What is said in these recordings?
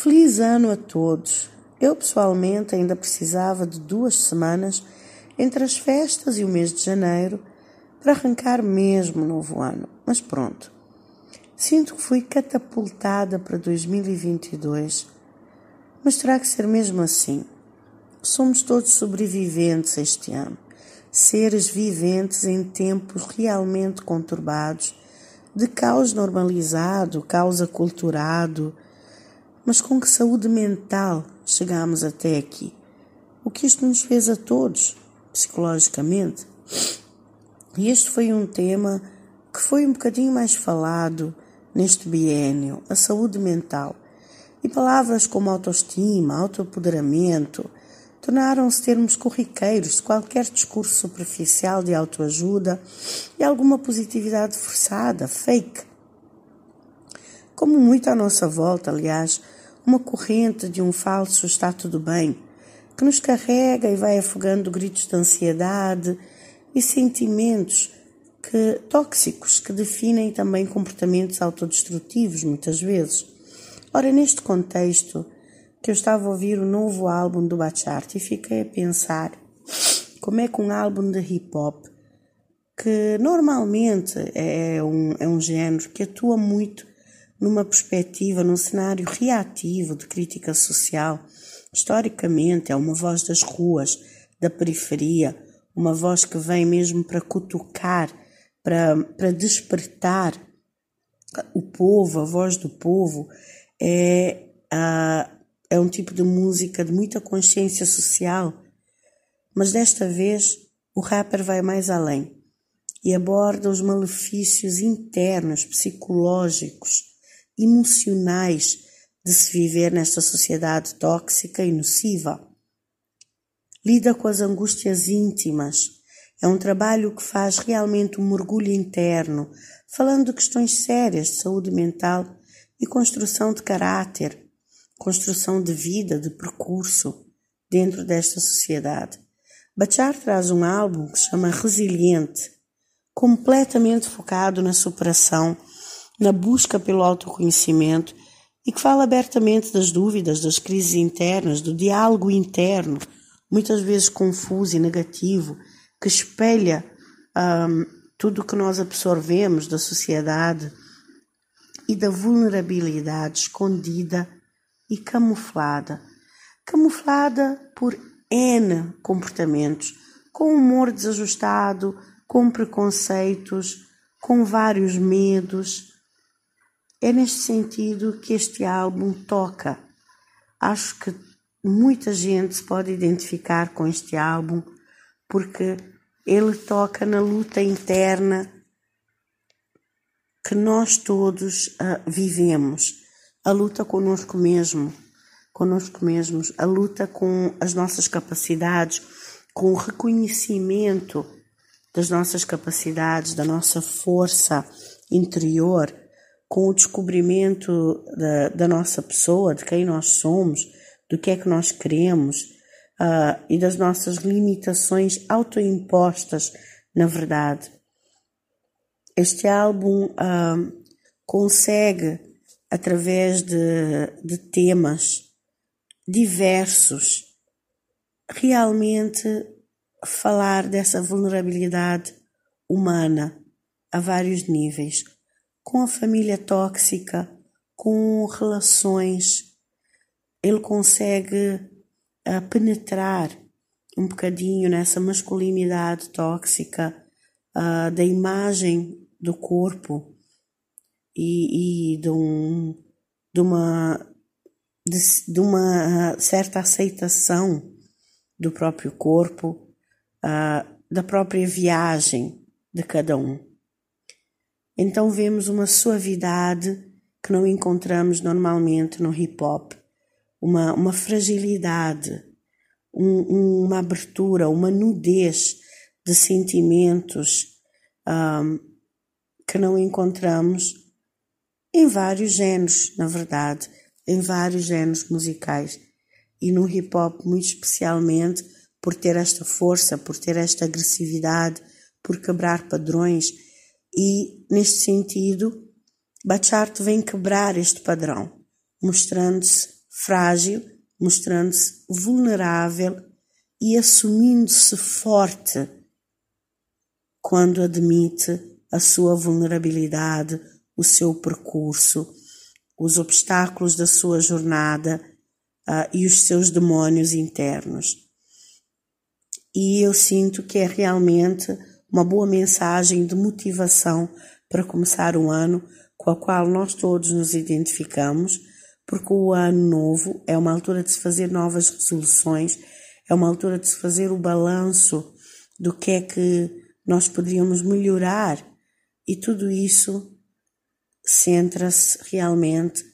Feliz ano a todos! Eu pessoalmente ainda precisava de duas semanas entre as festas e o mês de janeiro para arrancar mesmo o novo ano. Mas pronto. Sinto que fui catapultada para 2022. Mas terá que ser mesmo assim. Somos todos sobreviventes este ano, seres viventes em tempos realmente conturbados, de caos normalizado, caos aculturado mas com que saúde mental chegamos até aqui? O que isto nos fez a todos, psicologicamente? E este foi um tema que foi um bocadinho mais falado neste biênio, a saúde mental. E palavras como autoestima, autoapoderamento, tornaram-se termos corriqueiros de qualquer discurso superficial de autoajuda e alguma positividade forçada, fake. Como muito à nossa volta, aliás, uma corrente de um falso está tudo bem, que nos carrega e vai afogando gritos de ansiedade e sentimentos que, tóxicos que definem também comportamentos autodestrutivos muitas vezes. Ora, neste contexto que eu estava a ouvir o novo álbum do Bachart e fiquei a pensar como é que um álbum de hip hop que normalmente é um, é um género que atua muito numa perspectiva, num cenário reativo de crítica social. Historicamente, é uma voz das ruas, da periferia, uma voz que vem mesmo para cutucar, para, para despertar o povo, a voz do povo. É, a, é um tipo de música de muita consciência social, mas desta vez o rapper vai mais além e aborda os malefícios internos, psicológicos, emocionais de se viver nesta sociedade tóxica e nociva. Lida com as angústias íntimas. É um trabalho que faz realmente um mergulho interno, falando de questões sérias de saúde mental e construção de caráter, construção de vida, de percurso dentro desta sociedade. Bachar traz um álbum que se chama Resiliente, completamente focado na superação na busca pelo autoconhecimento e que fala abertamente das dúvidas, das crises internas, do diálogo interno, muitas vezes confuso e negativo, que espelha um, tudo o que nós absorvemos da sociedade e da vulnerabilidade escondida e camuflada. Camuflada por N comportamentos, com humor desajustado, com preconceitos, com vários medos, é neste sentido que este álbum toca. Acho que muita gente se pode identificar com este álbum porque ele toca na luta interna que nós todos uh, vivemos, a luta conosco mesmo, conosco mesmos, a luta com as nossas capacidades, com o reconhecimento das nossas capacidades, da nossa força interior com o descobrimento da, da nossa pessoa, de quem nós somos, do que é que nós queremos uh, e das nossas limitações autoimpostas, na verdade. Este álbum uh, consegue, através de, de temas diversos, realmente falar dessa vulnerabilidade humana a vários níveis com a família tóxica, com relações, ele consegue uh, penetrar um bocadinho nessa masculinidade tóxica uh, da imagem do corpo e, e de, um, de, uma, de, de, uma certa aceitação do próprio corpo, uh, da própria viagem de cada um. Então vemos uma suavidade que não encontramos normalmente no hip hop, uma, uma fragilidade, um, uma abertura, uma nudez de sentimentos um, que não encontramos em vários géneros, na verdade, em vários géneros musicais. E no hip hop, muito especialmente, por ter esta força, por ter esta agressividade, por quebrar padrões e, neste sentido, Bachart vem quebrar este padrão, mostrando-se frágil, mostrando-se vulnerável e assumindo-se forte quando admite a sua vulnerabilidade, o seu percurso, os obstáculos da sua jornada uh, e os seus demônios internos. E eu sinto que é realmente uma boa mensagem de motivação para começar o ano com a qual nós todos nos identificamos, porque o ano novo é uma altura de se fazer novas resoluções, é uma altura de se fazer o balanço do que é que nós poderíamos melhorar e tudo isso centra-se realmente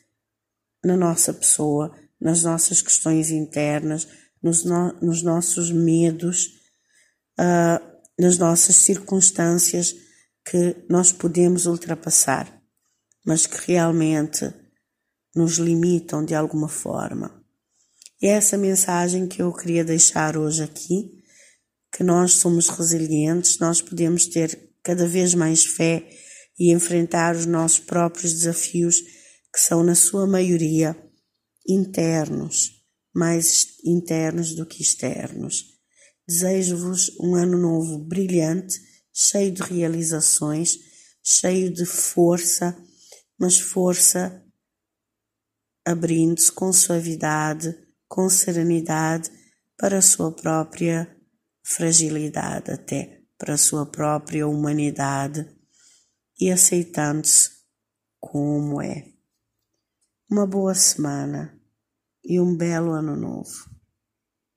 na nossa pessoa, nas nossas questões internas, nos, no, nos nossos medos, uh, nas nossas circunstâncias que nós podemos ultrapassar, mas que realmente nos limitam de alguma forma. E é essa mensagem que eu queria deixar hoje aqui, que nós somos resilientes, nós podemos ter cada vez mais fé e enfrentar os nossos próprios desafios, que são, na sua maioria, internos, mais internos do que externos. Desejo-vos um ano novo brilhante, cheio de realizações, cheio de força, mas força abrindo-se com suavidade, com serenidade para a sua própria fragilidade, até para a sua própria humanidade e aceitando-se como é. Uma boa semana e um belo ano novo.